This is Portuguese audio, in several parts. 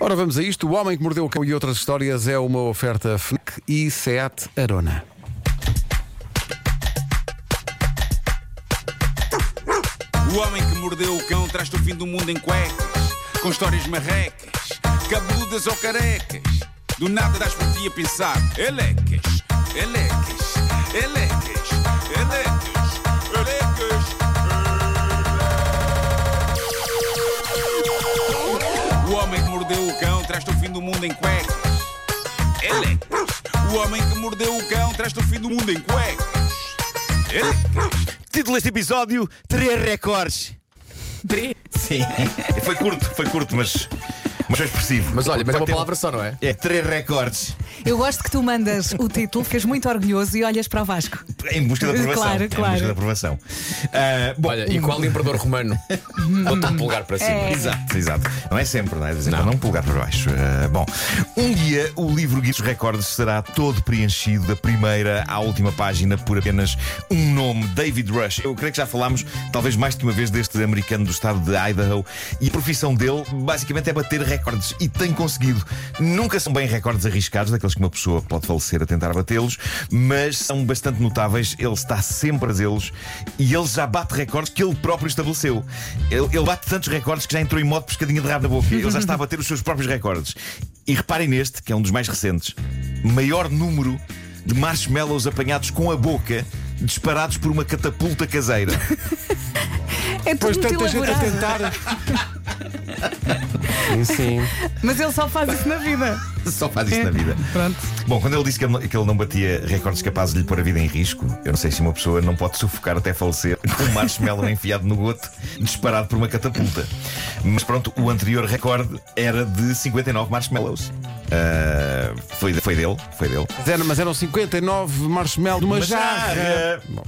Ora, vamos a isto. O Homem que Mordeu o Cão e outras histórias é uma oferta FNAC e SEAT Arona. O homem que mordeu o cão traz-te o fim do mundo em cuecas, com histórias marrecas, cabeludas ou carecas. Do nada das por ti a pensar, elecas, elecas, elecas, elecas, elecas. O mordeu o cão traz-te o fim do mundo em cuecas. Elecas. O homem que mordeu o cão traz-te o fim do mundo em cuecas. Elecas. Título deste episódio: Três recordes. Tri. Sim. Foi curto, foi curto, mas, mas foi expressivo. Mas olha, mas é uma palavra só, não é? É, três recordes. Eu gosto que tu mandas o título, ficas muito orgulhoso e olhas para o Vasco. Em busca da aprovação. Claro, Em claro. busca da aprovação. Ah, bom, Olha, e qual imperador romano botou um polegar para cima? É. Exato, exato. Não é sempre, não é? De vez em quando não pulgar para baixo. Ah, bom, um dia o livro Guinness Records será todo preenchido da primeira à última página por apenas um nome, David Rush. Eu creio que já falámos, talvez mais de uma vez, deste americano do estado de Idaho. E a profissão dele, basicamente, é bater recordes. E tem conseguido. Nunca são bem recordes arriscados, daqueles que uma pessoa pode falecer a tentar batê-los, mas são bastante notáveis. Ele está sempre a fazê-los e ele já bate recordes que ele próprio estabeleceu. Ele, ele bate tantos recordes que já entrou em modo pescadinha de rabo na boca. Ele já está a bater os seus próprios recordes. E reparem neste, que é um dos mais recentes: maior número de marshmallows apanhados com a boca. Disparados por uma catapulta caseira. É Pois tudo muito tanta gente a elaborado. tentar. sim, sim. Mas ele só faz isso na vida. Só faz isso na vida. Pronto. Bom, quando ele disse que ele, não- que ele não batia recordes capazes de lhe pôr a vida em risco, eu não sei se uma pessoa não pode sufocar até falecer com um marshmallow enfiado no goto, disparado por uma catapulta. Mas pronto, o anterior recorde era de 59 marshmallows. Ah, foi, foi dele, foi dele. Mas eram, mas eram 59 marshmallows de uma, Uma jarra. jarra. Bom,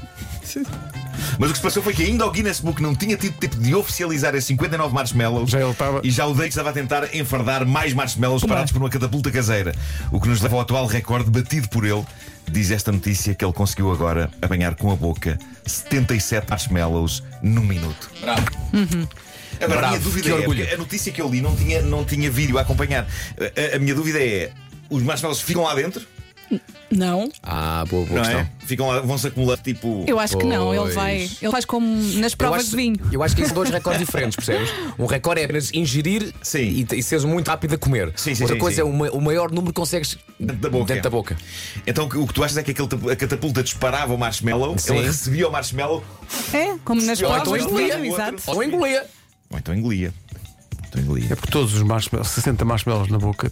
Mas o que se passou foi que ainda o Guinness Book não tinha tido tempo de oficializar esses 59 marshmallows. Já ele estava- E já o Dave estava a tentar enfardar mais marshmallows parados por uma catapulta caseira. O que nos leva ao atual recorde batido por ele. Diz esta notícia que ele conseguiu agora apanhar com a boca 77 marshmallows num minuto. Bravo. Agora, a minha dúvida que é: a notícia que eu li não tinha, não tinha vídeo a acompanhar. A- a minha dúvida é: os marshmallows ficam lá dentro? Não, Ah, boa, boa Não questão. é? Ficam lá, vão-se acumulando tipo. eu acho que não. Ele Pois. vai. Ele faz como nas provas acho, de vinho. eu acho que isso são dois recordes diferentes, percebes? Um recorde é apenas ingerir Sim. e, e seres muito rápido a comer. Sim, sim, Outra sim, coisa sim. é o, ma- o maior número que consegues Dentro da boca. Dentro da boca. Então o que- o que tu achas é que aquele, a catapulta disparava o marshmallow, Sim. ele recebia o marshmallow, É, como nas Ou provas então de engolia. vinho, exato. Ou engolia. ou então engolia. Então engolia. É por todos os marshmallows, 60 marshmallows na boca.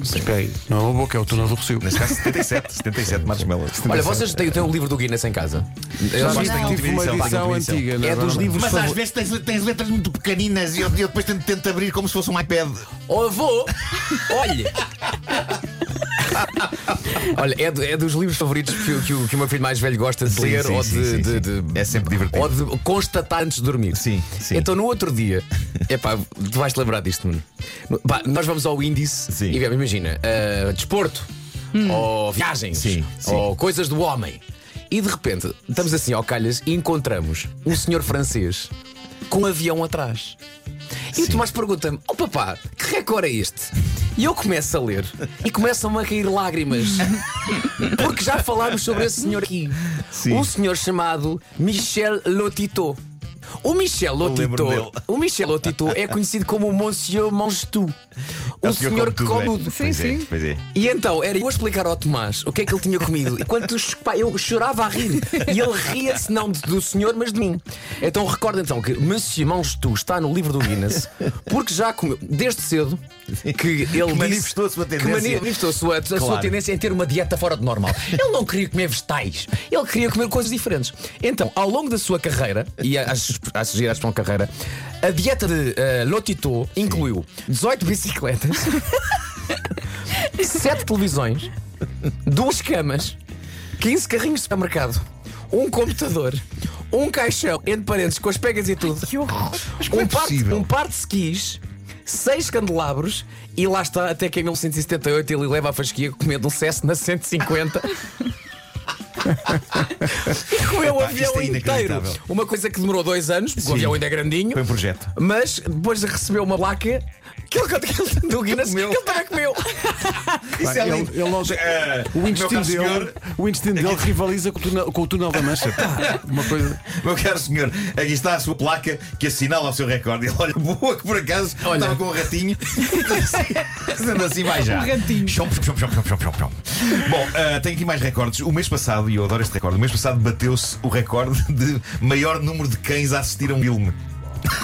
Espera aí, não é a boca, é o túnel do Rocio. Neste caso 77, 77 marshmallows. Olha, vocês têm, têm o livro do Guinness em casa? Eu Já já viste tenho- a Tive uma última edição, tenho antiga, não É dos Não. livros Mas às vezes tens, tens letras muito pequeninas e eu, eu depois tento, tento abrir como se fosse um iPad. Oh, avô! Olha! Olha, é, do- é dos livros favoritos que, o- que que o meu filho mais velho gosta de ler ou de, sim, de- sim. de- É sempre divertido. ou de constatar antes de dormir. Sim, sim. Então no outro dia, epá, tu vais te lembrar disto, Nuno. Pá, nós vamos ao índice Sim. e imagina, ah, desporto, ou viagens, Sim, sim. ou coisas do homem. E de repente estamos assim ao calhas e encontramos um senhor francês com um avião atrás. E o Sim. Tomás pergunta-me: Oh papá, que recorde é este? E eu começo a ler e começam-me a cair lágrimas. Porque já falámos sobre esse senhor aqui. Sim. Um senhor chamado Michel Lotito. O Michel Lotito, o Michel Lotito é conhecido como Monsieur Mangetou. É O senhor que come é. tudo. Sim, é, sim. é. E então, era eu a explicar ao Tomás o que é que ele tinha comido. Enquanto pá, eu chorava a rir. E ele ria-se não do senhor, mas de mim. Então recorda então que Monsieur Mangetou está no livro do Guinness porque já comeu, desde cedo, que ele manifestou a sua que tendência. manifestou a sua, a sua Claro. tendência em ter uma dieta fora de normal. Ele não queria comer vegetais, ele queria comer coisas diferentes. Então, ao longo da sua carreira, e às, giras para uma carreira, a dieta de eh, Lotito incluiu 18 bicicletas, 7 televisões, duas camas, 15 carrinhos de supermercado, um computador, um caixão, entre parentes, com as pegas e tudo. como é Um par, possível? um par de skis, seis candelabros e lá está, até que em 1978 ele leva a fasquia comendo um cesso na 150. e comeu o avião é inteiro. Uma coisa que demorou dois anos, porque o Sim. avião ainda é grandinho. Foi um projeto. Mas depois recebeu uma placa Aquele aquele do Guinness, Comeu. ele também comeu. Isso é ele, lindo. ele não- Eh, o meu intestino dele, senhor, o intestino dele rivaliza com o, túnel, com o túnel da Mancha. Pá, Uma coisa. Meu caro senhor, aqui está a sua placa que assinala o seu recorde. Ele olha, boa, que por acaso Olha. estava com o ratinho. Sendo assim, vai já. O ratinho. Chom, chom, chom, chom, chom, chom, chom. Bom, ah, tenho aqui mais recordes. O mês passado, e eu adoro este recorde, o mês passado bateu-se o recorde de maior número de cães a assistir a um filme.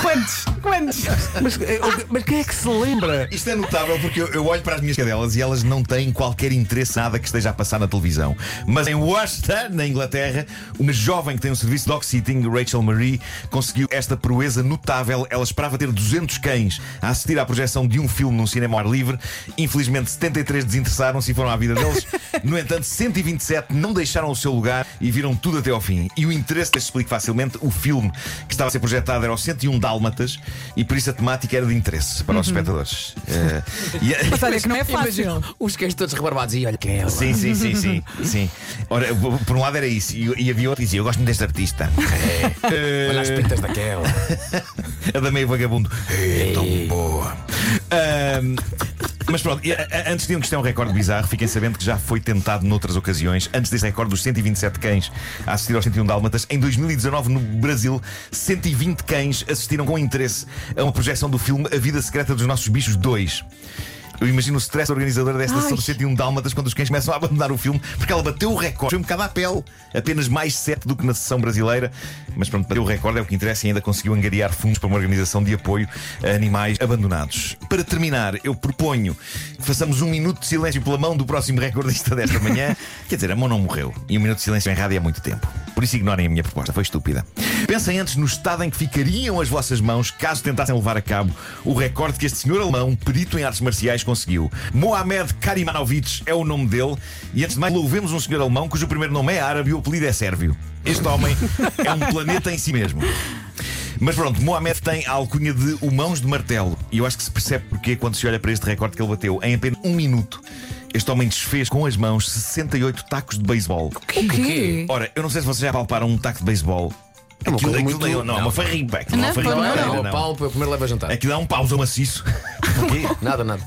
Quantos? Quantos? Mas, eh, mas quem é que se lembra? Isto é notável porque eu, eu olho para as minhas cadelas e elas não têm qualquer interesse nada que esteja a passar na televisão. Mas em Worcester, na Inglaterra, uma jovem que tem um serviço de dog sitting, Rachel Marie, conseguiu esta proeza notável. Ela esperava ter 200 cães a assistir à projeção de um filme num cinema ao ar livre. Infelizmente, 73 desinteressaram-se e foram à vida deles. No entanto, 127 não deixaram o seu lugar e viram tudo até ao fim. E o interesse, se explico facilmente, o filme que estava a ser projetado era o 101 Dálmatas e por isso a temática era de interesse para os espectadores. Eh, e- Mas olha que não é fácil. Os cães todos rebarbados e olha quem é ela. Sim, sim, sim, sim, sim. Ora, por um lado era isso, e, e havia outro que dizia: Eu gosto muito deste artista. É. Olha as pintas daquela. A da meio vagabundo. É tão boa. Ahm, mas pronto, antes de um que isto é um recorde bizarro, fiquem sabendo que já foi tentado noutras ocasiões. Antes deste recorde dos 127 cães a assistir aos 101 Dálmatas, em 2019, no Brasil, 120 cães assistiram com interesse a uma projeção do filme A Vida Secreta dos Nossos Bichos 2. Eu imagino o stress organizador desta sessão dos 101 Dálmatas quando os cães começam a abandonar o filme, porque ela bateu o recorde. Foi um bocado à pele, apenas mais 7 do que na sessão brasileira. Mas pronto, bateu o recorde, é o que interessa e ainda conseguiu angariar fundos para uma organização de apoio a animais abandonados. Para terminar, eu proponho que façamos um minuto de silêncio pela mão do próximo recordista desta manhã. Quer dizer, a mão não morreu. E um minuto de silêncio em rádio é muito tempo. Por isso ignorem a minha proposta, foi estúpida. Pensem antes no estado em que ficariam as vossas mãos caso tentassem levar a cabo o recorde que este senhor alemão, perito em artes marciais, conseguiu. Mohamed Karimanovic é o nome dele. E antes de mais, louvemos um senhor alemão cujo primeiro nome é árabe e o apelido é sérvio. Este homem é um planeta em si mesmo. Mas pronto, Mohamed tem a alcunha de o mãos de martelo. E eu acho que se percebe porque quando se olha para este recorde que ele bateu em apenas um minuto. Este homem desfez com as mãos 68 tacos de beisebol. O quê? Ora, eu não sei se vocês já palparam um taco de beisebol. É uma Aquilo, coisa aquilo muito- nem- não, é uma farriba. Aquilo Não, é uma farriba. não, Não, não, não, não. pau para comer leva a jantar. Aquilo é um pausão maciço. O quê? Nada, nada.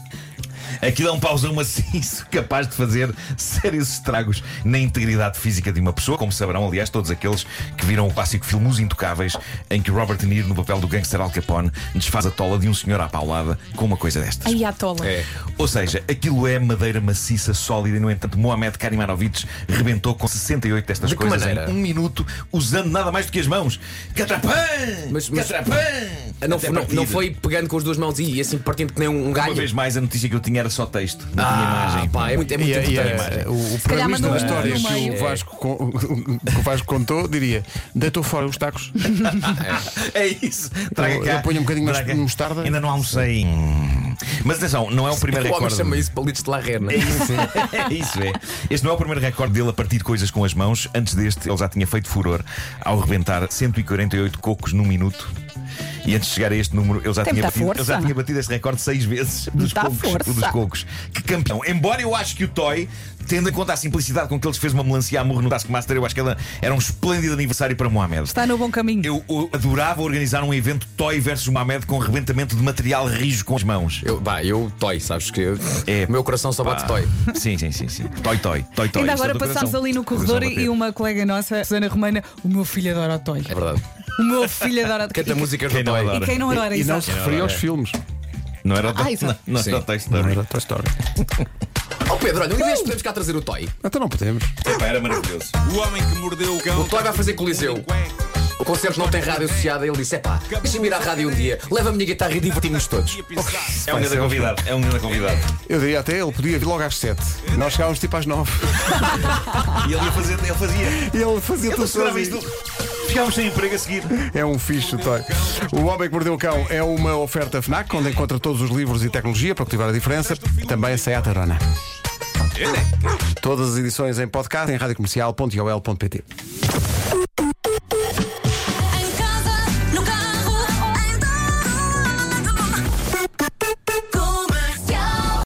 Aquilo é um pausão maciço capaz de fazer sérios estragos na integridade física de uma pessoa, como saberão, aliás, todos aqueles que viram o clássico filme Os Intocáveis, em que Robert De Niro, no papel do gangster Al Capone, desfaz a tola de um senhor à paulada com uma coisa destas. Ai, a tola. É. Ou seja, aquilo é madeira maciça, sólida, e no entanto, Mohamed Karimanovic rebentou com 68 destas De coisas maneira? em um minuto, usando nada mais do que as mãos. Catrapã! Mas- mas- Catrapã! Não, foi- não, partir. não foi pegando com as duas mãos e assim partindo que nem um Uma galho. vez mais, a notícia que eu tinha era só texto, não tinha Ah, imagem. pá, é muito, é muito E, a- e a- importante. o, o mandou da história que meio. o Vasco, con- que o Vasco contou diria: deitou fora os tacos. É isso. Traga Eu- cá. eu ponho um bocadinho de mostarda. Ainda não almocei. Hum. Mas atenção, não é o primeiro O homem recorde. chama isso palitos de larrena. É isso, é isso é. Este não é o primeiro recorde dele a partir coisas com as mãos. Antes deste, ele já tinha feito furor ao rebentar 148 cocos num minuto. E antes de chegar a este número, ele já, Tem tinha muita batido, ele já tinha batido este recorde seis vezes dos Muita cocos, força. dos cocos. Que campeão. Embora eu acho que o Toy, tendo em conta a simplicidade com que ele fez uma melancia a murro no Taskmaster, eu acho que ela era um esplêndido aniversário para Mohamed. Está no bom caminho. Eu, eu adorava organizar um evento Toy versus Mohamed com rebentamento de material rijo com as mãos. Eu, pá, eu toy, sabes que eu- É, o meu coração só bate pá. toy. Sim, sim, sim, sim. Toy, toy, toy, toy. Ainda é agora passámos ali no corredor e uma colega nossa, Susana Romana, o meu filho adora o Toy. É verdade. O meu filho adora o Canta Toy. músicas Quem do não toy. adora? E quem não adora E isso? não se referia aos filmes. Não era o Ah, Toy, exato. não, não era o Toy Não Story. Oh Pedro, olha, um dia podemos cá trazer o toy. Então não podemos. Epá, Era maravilhoso. O homem que mordeu o cão. O Toy vai fazer coliseu. O concerto não tem rádio associada. Ele disse: é pá, deixa-me ir à rádio um dia, leva a minha guitarra e divertimos todos. É um grande convidado. É um grande convidado. Eu diria até, ele podia vir logo às 7. Nós chegávamos tipo às 9. E ele ia fazer, ele fazia. Ele fazia tudo sozinho. Ficámos sem emprego a seguir. É um fixe toy. O Homem que Mordeu o Cão é uma oferta FNAC, onde encontra todos os livros e tecnologia para cultivar a diferença. Também a Seat Arona. Todas as edições em podcast em radiocomercial.ol.pt